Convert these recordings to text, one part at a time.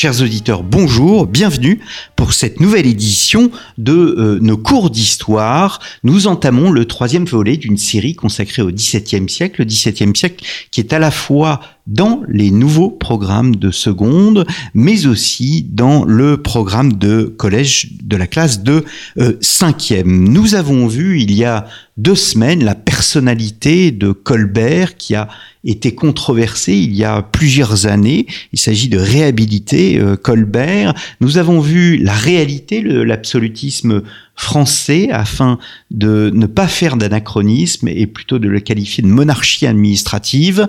Chers auditeurs, bonjour, bienvenue pour cette nouvelle édition de euh, nos cours d'histoire. Nous entamons le troisième volet d'une série consacrée au XVIIe siècle, le XVIIe siècle qui est à la fois dans les nouveaux programmes de seconde, mais aussi dans le programme de collège de la classe de euh, cinquième. Nous avons vu il y a deux semaines la personnalité de Colbert qui a été controversée il y a plusieurs années. Il s'agit de réhabiliter euh, Colbert. Nous avons vu la réalité, l'absolutisme français afin de ne pas faire d'anachronisme et plutôt de le qualifier de monarchie administrative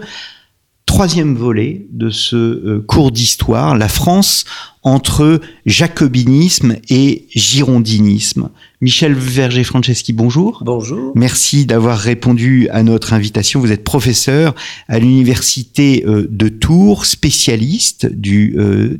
troisième volet de ce euh, cours d'histoire, la France entre jacobinisme et girondinisme. Michel Verger-Franceschi, bonjour. Bonjour. Merci d'avoir répondu à notre invitation. Vous êtes professeur à l'université euh, de Tours, spécialiste du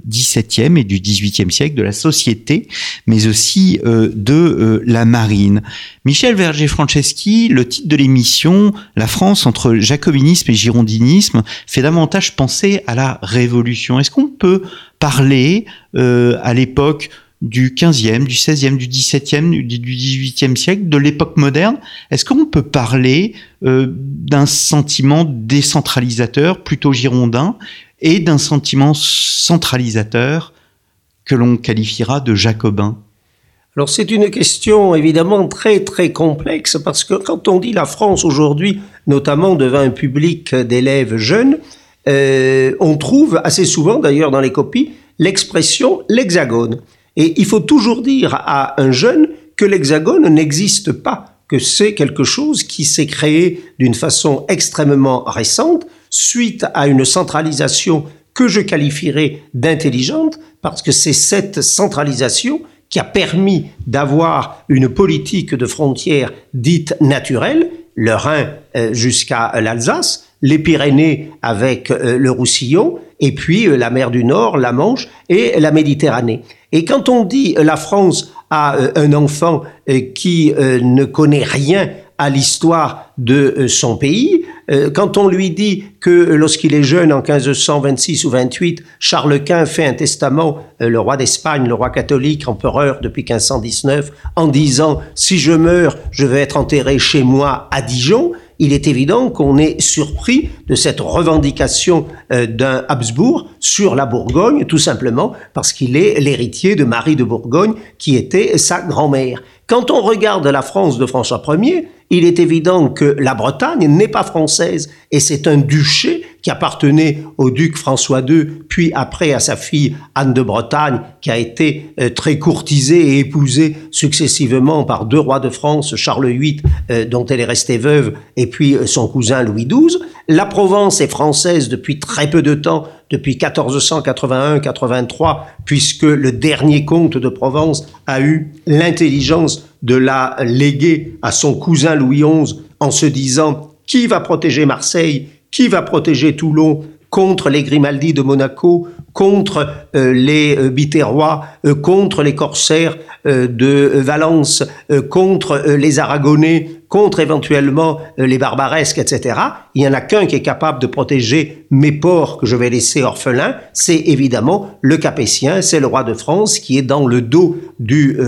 XVIIe euh, et du XVIIIe siècle, de la société, mais aussi euh, de la marine. Michel Verger-Franceschi, le titre de l'émission, La France entre jacobinisme et girondinisme, fait davantage penser à la Révolution. Est-ce qu'on peut parler à l'époque du 15e, du 16e, du 17e, du 18e siècle, de l'époque moderne. Est-ce qu'on peut parler euh, d'un sentiment décentralisateur, plutôt girondin, et d'un sentiment centralisateur que l'on qualifiera de jacobin? Alors c'est une question évidemment très très complexe parce que quand on dit la France aujourd'hui, notamment devant un public d'élèves jeunes, euh, on trouve assez souvent d'ailleurs dans les copies l'expression l'hexagone. Et il faut toujours dire à un jeune que l'hexagone n'existe pas, que c'est quelque chose qui s'est créé d'une façon extrêmement récente, suite à une centralisation que je qualifierais d'intelligente, parce que c'est cette centralisation qui a permis d'avoir une politique de frontières dite naturelle, le Rhin euh, jusqu'à l'Alsace, les Pyrénées avec euh, le Roussillon, et puis euh, la mer du Nord, la Manche et la Méditerranée. Et quand on dit la France a un enfant qui ne connaît rien à l'histoire de son pays, quand on lui dit que lorsqu'il est jeune, en 1526 ou 28, Charles Quint fait un testament, le roi d'Espagne, le roi catholique, empereur depuis 1519, en disant « si je meurs, je vais être enterré chez moi à Dijon », il est évident qu'on est surpris de cette revendication euh, d'un Habsbourg sur la Bourgogne, tout simplement parce qu'il est l'héritier de Marie de Bourgogne, qui était sa grand-mère. Quand on regarde la France de François Ier, il est évident que la Bretagne n'est pas française et c'est un duché qui appartenait au duc François II, puis après à sa fille Anne de Bretagne, qui a été euh, très courtisée et épousée successivement par deux rois de France, Charles VIII, euh, dont elle est restée veuve, et puis euh, son cousin Louis XII. La Provence est française depuis très peu de temps, depuis 1481-83, puisque le dernier comte de Provence a eu l'intelligence de la léguer à son cousin Louis XI en se disant qui va protéger Marseille, qui va protéger Toulon contre les Grimaldi de Monaco, contre euh, les euh, Biterrois, euh, contre les corsaires de Valence, contre les Aragonais, contre éventuellement les Barbaresques, etc. Il n'y en a qu'un qui est capable de protéger mes ports que je vais laisser orphelins, c'est évidemment le Capétien, c'est le roi de France qui est dans le dos du,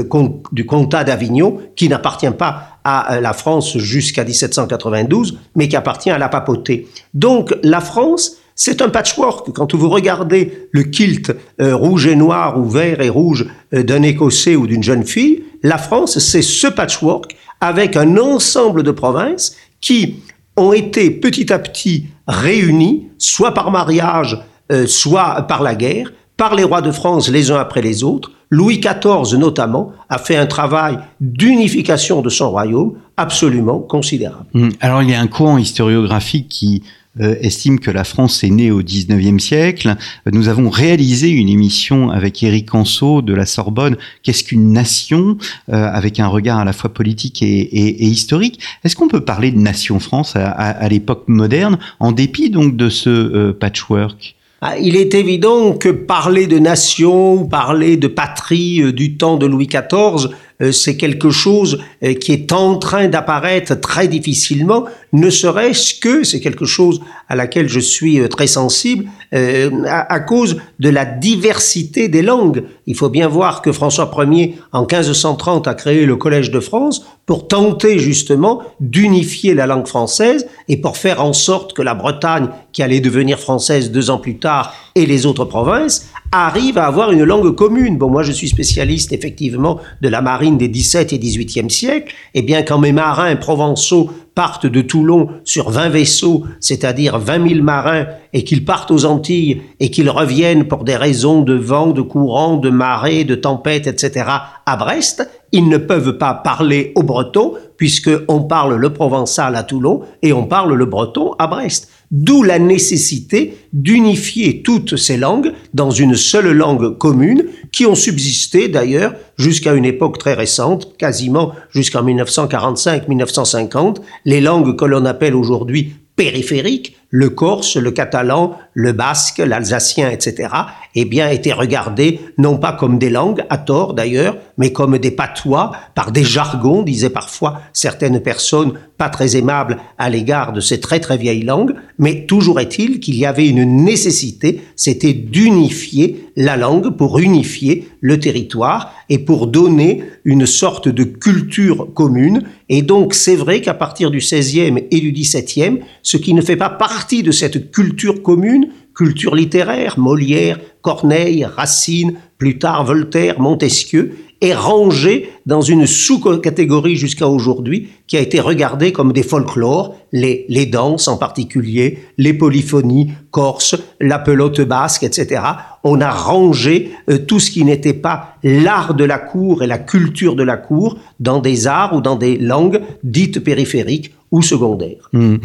du comtat d'Avignon, qui n'appartient pas à la France jusqu'à 1792, mais qui appartient à la papauté. Donc la France, c'est un patchwork. Quand vous regardez le kilt euh, rouge et noir ou vert et rouge euh, d'un Écossais ou d'une jeune fille, la France, c'est ce patchwork avec un ensemble de provinces qui ont été petit à petit réunies, soit par mariage, euh, soit par la guerre, par les rois de France les uns après les autres. Louis XIV notamment a fait un travail d'unification de son royaume absolument considérable. Hum, alors il y a un courant historiographique qui estime que la France est née au 19e siècle. Nous avons réalisé une émission avec Éric Anceau de la Sorbonne, Qu'est-ce qu'une nation avec un regard à la fois politique et, historique. Est-ce qu'on peut parler de nation France à l'époque moderne, en dépit donc de ce patchwork? Ah, il est évident que parler de nation ou parler de patrie euh, du temps de Louis XIV, euh, c'est quelque chose euh, qui est en train d'apparaître très difficilement, ne serait-ce que, c'est quelque chose à laquelle je suis très sensible, à, cause de la diversité des langues. Il faut bien voir que François Ier, en 1530, a créé le Collège de France pour tenter justement d'unifier la langue française et pour faire en sorte que la Bretagne, qui allait devenir française deux ans plus tard, et les autres provinces, arrivent à avoir une langue commune. Bon, moi je suis spécialiste effectivement de la marine des 17 et 18e siècles, et bien quand mes marins provençaux partent de Toulon sur 20 vaisseaux, c'est-à-dire 20 000 marins, et qu'ils partent aux Antilles et qu'ils reviennent pour des raisons de vent, de courant, de marée, de tempête, etc., à Brest, ils ne peuvent pas parler au breton puisqu'on parle le provençal à Toulon et on parle le breton à Brest. D'où la nécessité d'unifier toutes ces langues dans une seule langue commune qui ont subsisté d'ailleurs jusqu'à une époque très récente, quasiment jusqu'en 1945-1950, les langues que l'on appelle aujourd'hui périphériques, le corse, le catalan, le basque, l'alsacien, etc., eh bien, étaient regardés non pas comme des langues, à tort d'ailleurs, mais comme des patois, par des jargons, disaient parfois certaines personnes pas très aimables à l'égard de ces très très vieilles langues, mais toujours est-il qu'il y avait une nécessité, c'était d'unifier la langue pour unifier le territoire et pour donner une sorte de culture commune. Et donc, c'est vrai qu'à partir du XVIe et du XVIIe, ce qui ne fait pas partie de cette culture commune, culture littéraire, Molière, Corneille, Racine, plus tard Voltaire, Montesquieu, est rangé dans une sous-catégorie jusqu'à aujourd'hui qui a été regardée comme des folklores, les, les danses en particulier, les polyphonies corse, la pelote basque, etc. On a rangé euh, tout ce qui n'était pas l'art de la cour et la culture de la cour dans des arts ou dans des langues dites périphériques ou secondaires. Hmm.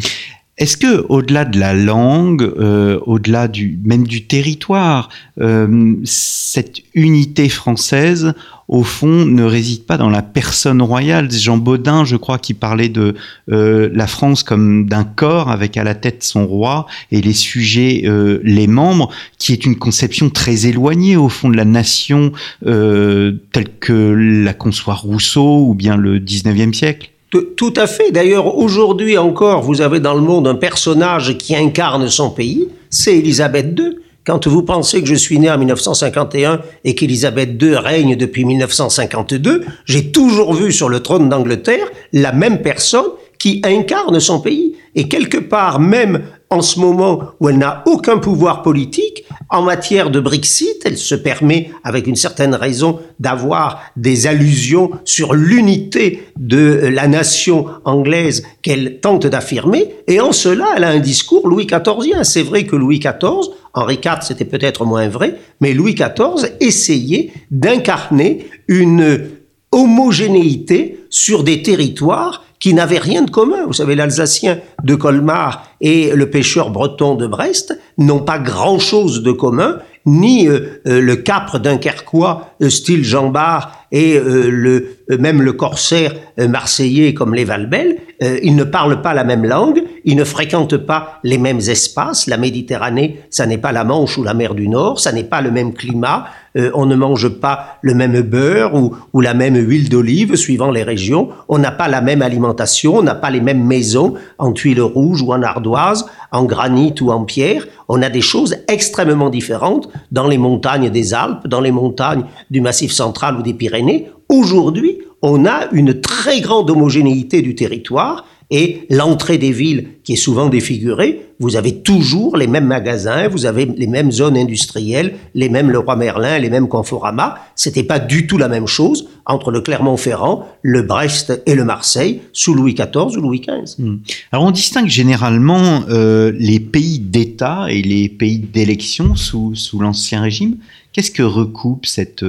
Est-ce que, au-delà de la langue, euh, au-delà du même du territoire, euh, cette unité française, au fond, ne réside pas dans la personne royale? Jean Baudin, je crois, qui parlait de euh, la France comme d'un corps avec à la tête son roi et les sujets, les membres, qui est une conception très éloignée au fond de la nation telle que la conçoit Rousseau ou bien le 19e siècle. Tout à fait. D'ailleurs, aujourd'hui encore, vous avez dans le monde un personnage qui incarne son pays, c'est Élisabeth II. Quand vous pensez que je suis né en 1951 et qu'Élisabeth II règne depuis 1952, j'ai toujours vu sur le trône d'Angleterre la même personne qui incarne son pays. Et quelque part, même en ce moment où elle n'a aucun pouvoir politique, en matière de Brexit, elle se permet, avec une certaine raison, d'avoir des allusions sur l'unité de la nation anglaise qu'elle tente d'affirmer, et en cela, elle a un discours Louis XIVien. C'est vrai que Louis XIV, Henri IV, c'était peut-être moins vrai, mais Louis XIV essayait d'incarner une homogénéité sur des territoires qui n'avaient rien de commun. Vous savez, l'Alsacien de Colmar et le pêcheur breton de Brest n'ont pas grand-chose de commun, ni euh, euh, le capre dunkerquois euh, style Jean Bart et le, même le corsaire marseillais comme les Valbel, ils ne parlent pas la même langue, ils ne fréquentent pas les mêmes espaces. La Méditerranée, ça n'est pas la Manche ou la mer du Nord, ça n'est pas le même climat, on ne mange pas le même beurre ou, la même huile d'olive suivant les régions, on n'a pas la même alimentation, on n'a pas les mêmes maisons en tuiles rouges ou en ardoise, en granit ou en pierre, on a des choses extrêmement différentes dans les montagnes des Alpes, dans les montagnes du Massif central ou des Pyrénées. Aujourd'hui, on a une très grande homogénéité du territoire et l'entrée des villes qui est souvent défigurée, vous avez toujours les mêmes magasins, vous avez les mêmes zones industrielles, les mêmes Leroy Merlin, les mêmes Conforama. C'était pas du tout la même chose entre le Clermont-Ferrand, le Brest et le Marseille sous Louis XIV ou Louis XV. Hmm. Alors on distingue généralement euh, les pays d'État et les pays d'élection sous, sous l'Ancien Régime. Qu'est-ce que recoupe cette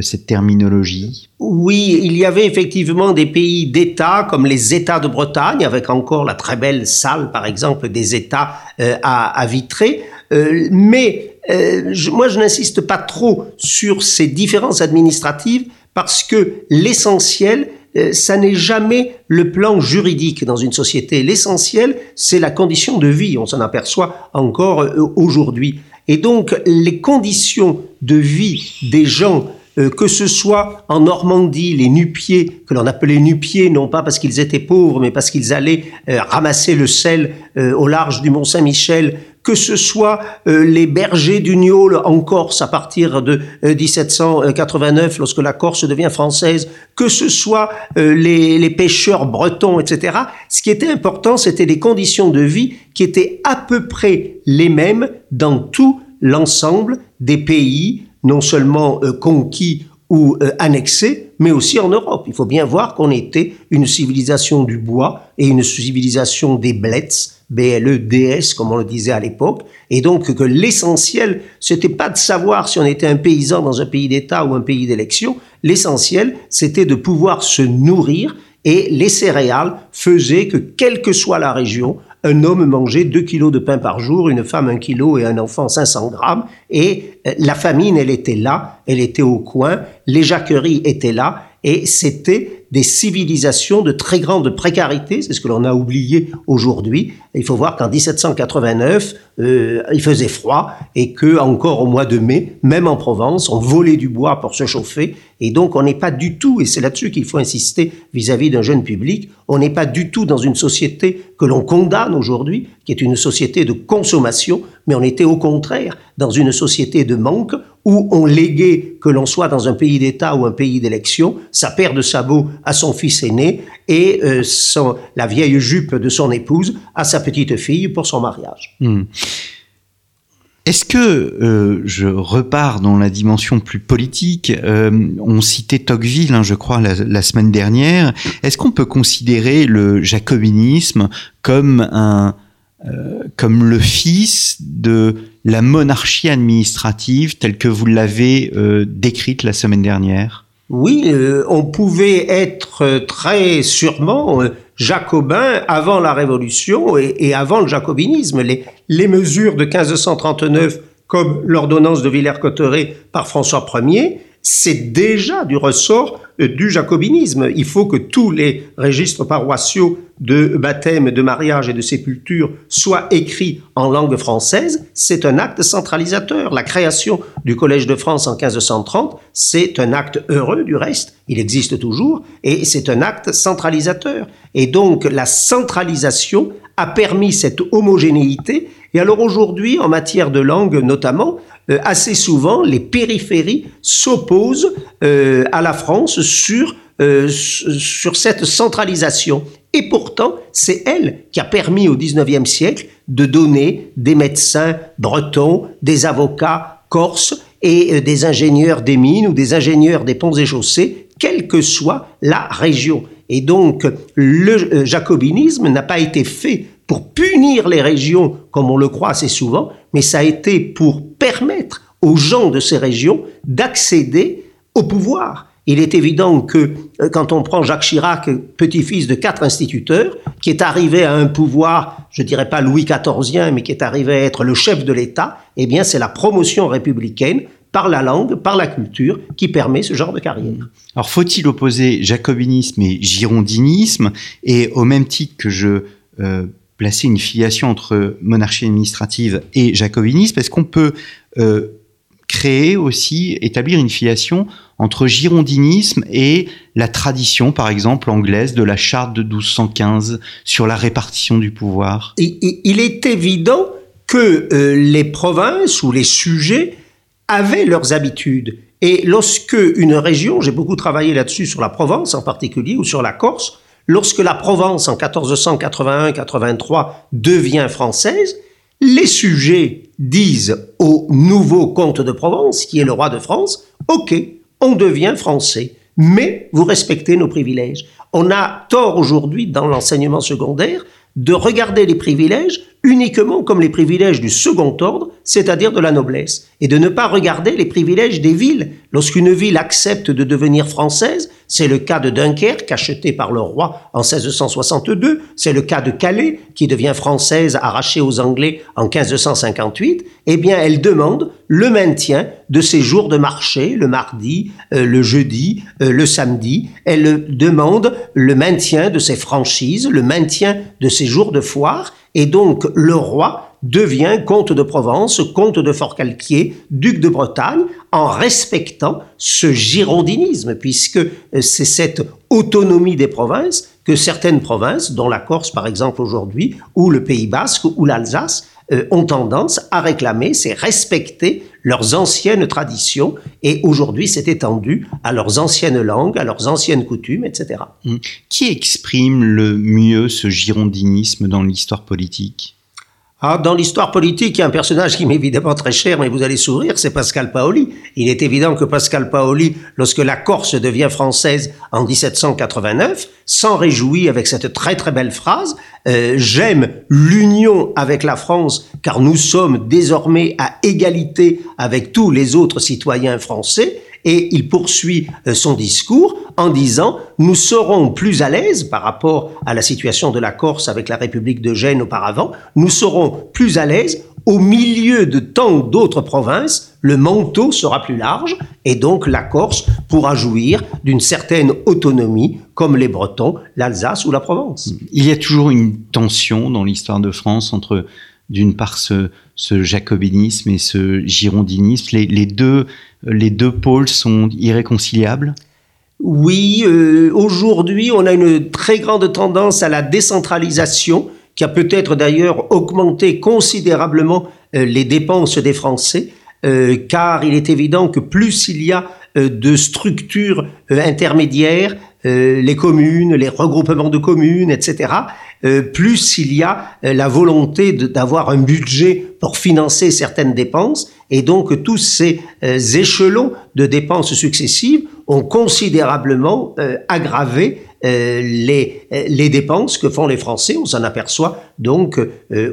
cette terminologie? Oui, il y avait effectivement des pays d'État comme les États de Bretagne, avec encore la très belle salle, par exemple, des États à, à Vitré. mais moi, je n'insiste pas trop sur ces différences administratives parce que l'essentiel, euh, ça n'est jamais le plan juridique dans une société. L'essentiel, c'est la condition de vie. On s'en aperçoit encore euh, aujourd'hui. Et donc, les conditions de vie des gens euh, que ce soit en Normandie, les nupiers, que l'on appelait nupiers, non pas parce qu'ils étaient pauvres, mais parce qu'ils allaient ramasser le sel au large du Mont Saint-Michel, que ce soit euh, les bergers du Niol en Corse à partir de 1789, euh, lorsque la Corse devient française, que ce soit euh, les, les, pêcheurs bretons, etc. Ce qui était important, c'était les conditions de vie qui étaient à peu près les mêmes dans tout l'ensemble des pays, non seulement conquis ou annexés, mais aussi en Europe. Il faut bien voir qu'on était une civilisation du bois et une civilisation des blets, B-L-E-D-S, comme on le disait à l'époque, et donc que l'essentiel, c'était pas de savoir si on était un paysan dans un pays d'État ou un pays d'élection, l'essentiel, c'était de pouvoir se nourrir, et les céréales faisaient que, quelle que soit la région, un homme mangeait 2 kilos de pain par jour, une femme 1 kilo et un enfant 500 grammes, et euh, la famine, elle était là, elle était au coin, les jacqueries étaient là, et c'était des civilisations de très grande précarité, c'est ce que l'on a oublié aujourd'hui. Il faut voir qu'en 1789, euh, il faisait froid et que encore au mois de mai, même en Provence, on volait du bois pour se chauffer. Et donc on n'est pas du tout, et c'est là-dessus qu'il faut insister vis-à-vis d'un jeune public, on n'est pas du tout dans une société que l'on condamne aujourd'hui, qui est une société de consommation, mais on était au contraire dans une société de manque où on léguait que l'on soit dans un pays d'État ou un pays d'élection, sa paire de sabots à son fils aîné et euh, la vieille jupe de son épouse à sa petite fille pour son mariage. Hmm. Est-ce que euh, je repars dans la dimension plus politique euh, On citait Tocqueville, hein, je crois, la, semaine dernière. Est-ce qu'on peut considérer le jacobinisme comme un comme le fils de la monarchie administrative telle que vous l'avez décrite la semaine dernière? Oui, euh, on pouvait être très sûrement euh, jacobin avant la Révolution et, avant le jacobinisme. Les, les, mesures de 1539, comme l'ordonnance de Villers-Cotterêts par François Ier, c'est déjà du ressort euh, du jacobinisme. Il faut que tous les registres paroissiaux de baptême, de mariage et de sépulture soient écrits en langue française. C'est un acte centralisateur. La création du Collège de France en 1530, c'est un acte heureux du reste. Il existe toujours et c'est un acte centralisateur. Et donc la centralisation a permis cette homogénéité. Et alors aujourd'hui, en matière de langue notamment, euh, assez souvent, les périphéries s'opposent euh, à la France sur, euh, sur cette centralisation. Et pourtant, c'est elle qui a permis au XIXe siècle de donner des médecins bretons, des avocats corses et des ingénieurs des mines ou des ingénieurs des ponts et chaussées, quelle que soit la région. Et donc, le jacobinisme n'a pas été fait pour punir les régions, comme on le croit assez souvent, mais ça a été pour permettre aux gens de ces régions d'accéder au pouvoir. Il est évident que euh, quand on prend Jacques Chirac, petit-fils de quatre instituteurs, qui est arrivé à un pouvoir, je dirais pas Louis XIVien, mais qui est arrivé à être le chef de l'État, eh bien c'est la promotion républicaine par la langue, par la culture, qui permet ce genre de carrière. Alors faut-il opposer jacobinisme et girondinisme? Et au même titre que je euh, placer une filiation entre monarchie administrative et jacobinisme Est-ce qu'on peut euh, créer aussi, établir une filiation entre girondinisme et la tradition, par exemple, anglaise de la charte de 1215 sur la répartition du pouvoir? Il est évident que euh, les provinces ou les sujets avaient leurs habitudes. Et lorsque une région, j'ai beaucoup travaillé là-dessus sur la Provence en particulier, ou sur la Corse, lorsque la Provence en 1481-83 devient française, les sujets disent au nouveau comte de Provence, qui est le roi de France, OK, on devient français, mais vous respectez nos privilèges. On a tort aujourd'hui dans l'enseignement secondaire de regarder les privilèges uniquement comme les privilèges du second ordre, c'est-à-dire de la noblesse, et de ne pas regarder les privilèges des villes. Lorsqu'une ville accepte de devenir française, c'est le cas de Dunkerque, acheté par le roi en 1662, c'est le cas de Calais, qui devient française, arrachée aux Anglais en 1558, eh bien, elle demande le maintien de ses jours de marché, le mardi, euh, le jeudi, euh, le samedi. Elle demande le maintien de ses franchises, le maintien de ses jours de foire, et donc le roi devient comte de Provence, comte de Forcalquier, duc de Bretagne, en respectant ce girondinisme, puisque euh, c'est cette autonomie des provinces que certaines provinces, dont la Corse par exemple aujourd'hui, ou le Pays basque, ou l'Alsace, euh, ont tendance à réclamer, c'est respecter leurs anciennes traditions, et aujourd'hui c'est étendu à leurs anciennes langues, à leurs anciennes coutumes, etc. Hum. Qui exprime le mieux ce girondinisme dans l'histoire politique? Ah, dans l'histoire politique, il y a un personnage qui m'est évidemment très cher, mais vous allez sourire, c'est Pascal Paoli. Il est évident que Pascal Paoli, lorsque la Corse devient française en 1789, s'en réjouit avec cette très très belle phrase euh, J'aime l'union avec la France, car nous sommes désormais à égalité avec tous les autres citoyens français. Et il poursuit euh, son discours en disant nous serons plus à l'aise par rapport à la situation de la Corse avec la République de Gênes auparavant, nous serons plus à l'aise au milieu de tant d'autres provinces, le manteau sera plus large et donc la Corse pourra jouir d'une certaine autonomie comme les Bretons, l'Alsace ou la Provence. Il y a toujours une tension dans l'histoire de France entre d'une part ce, jacobinisme et ce girondinisme. Les, deux, les deux pôles sont irréconciliables? Oui, euh, aujourd'hui, on a une très grande tendance à la décentralisation, qui a peut-être d'ailleurs augmenté considérablement euh, les dépenses des Français, euh, car il est évident que plus il y a de structures intermédiaires, les communes, les regroupements de communes, etc., plus il y a la volonté d'avoir un budget pour financer certaines dépenses, et donc tous ces échelons de dépenses successives ont considérablement euh, aggravé euh, les, euh, les dépenses que font les Français. On s'en aperçoit donc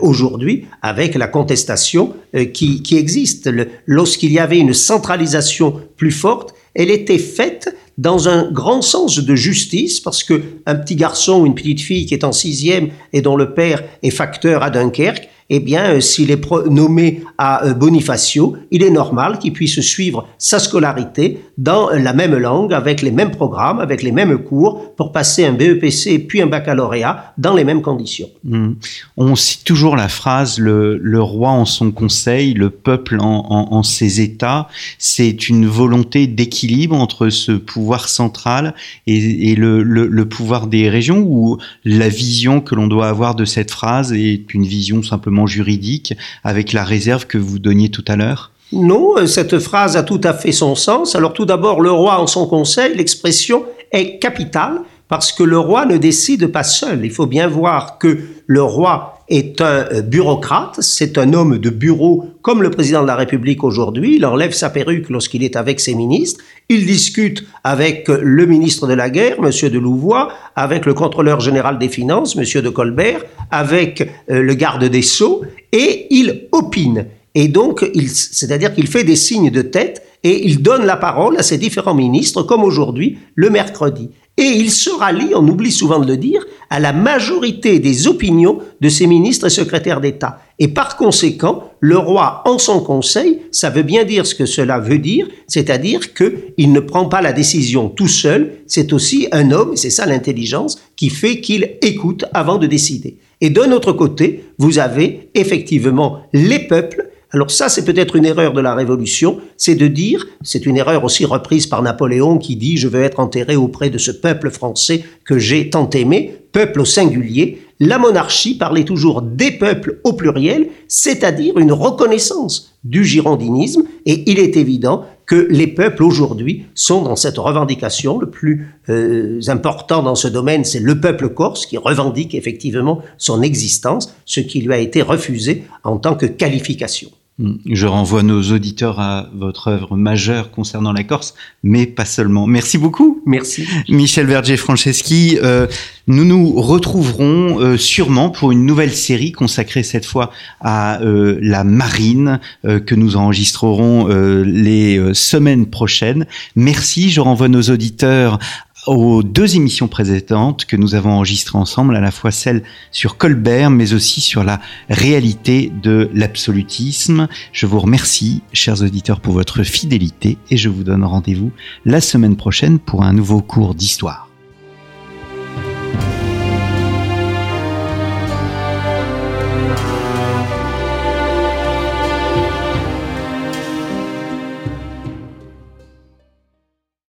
aujourd'hui avec la contestation qui existe. Lorsqu'il y avait une centralisation plus forte, elle était faite dans un grand sens de justice, parce que un petit garçon ou une petite fille qui est en sixième et dont le père est facteur à Dunkerque, eh bien, euh, s'il est nommé à euh, Bonifacio, il est normal qu'il puisse suivre sa scolarité dans la même langue, avec les mêmes programmes, avec les mêmes cours, pour passer un BEPC puis un baccalauréat dans les mêmes conditions. Hmm. On cite toujours la phrase le, roi en son conseil, le peuple en, ses états. C'est une volonté d'équilibre entre ce pouvoir central et, le pouvoir des régions, ou la vision que l'on doit avoir de cette phrase est une vision simplement juridique avec la réserve que vous donniez tout à l'heure? Non, euh, cette phrase a tout à fait son sens. Alors tout d'abord, le roi en son conseil, l'expression est capitale parce que le roi ne décide pas seul. Il faut bien voir que le roi est un euh, bureaucrate, c'est un homme de bureau comme le président de la République aujourd'hui. Il enlève sa perruque lorsqu'il est avec ses ministres. Il discute avec le ministre de la Guerre, M. de Louvois, avec le contrôleur général des Finances, M. de Colbert, avec euh, le garde des Sceaux, et il opine. Et donc, c'est-à-dire qu'il fait des signes de tête et il donne la parole à ses différents ministres, comme aujourd'hui, le mercredi et il se rallie, on oublie souvent de le dire, à la majorité des opinions de ses ministres et secrétaires d'État. Et par conséquent, le roi, en son conseil, ça veut bien dire ce que cela veut dire, c'est-à-dire qu'il ne prend pas la décision tout seul, c'est aussi un homme, c'est ça l'intelligence, qui fait qu'il écoute avant de décider. Et d'un autre côté, vous avez effectivement les peuples alors ça, c'est peut-être une erreur de la Révolution, c'est de dire, c'est une erreur aussi reprise par Napoléon qui dit, je veux être enterré auprès de ce peuple français que j'ai tant aimé, peuple au singulier. La monarchie parlait toujours des peuples au pluriel, c'est-à-dire une reconnaissance du girondinisme, et il est évident que les peuples aujourd'hui sont dans cette revendication. Le plus euh, important dans ce domaine, c'est le peuple corse qui revendique effectivement son existence, ce qui lui a été refusé en tant que qualification. Je renvoie nos auditeurs à votre œuvre majeure concernant la Corse, mais pas seulement. Merci beaucoup. Merci. Michel Verger-Franceschi, euh, nous nous retrouverons euh, sûrement pour une nouvelle série consacrée cette fois à euh, la marine euh, que nous enregistrerons euh, les euh, semaines prochaines. Merci, je renvoie nos auditeurs aux deux émissions précédentes que nous avons enregistrées ensemble, à la fois celle sur Colbert, mais aussi sur la réalité de l'absolutisme. Je vous remercie, chers auditeurs, pour votre fidélité et je vous donne rendez-vous la semaine prochaine pour un nouveau cours d'histoire.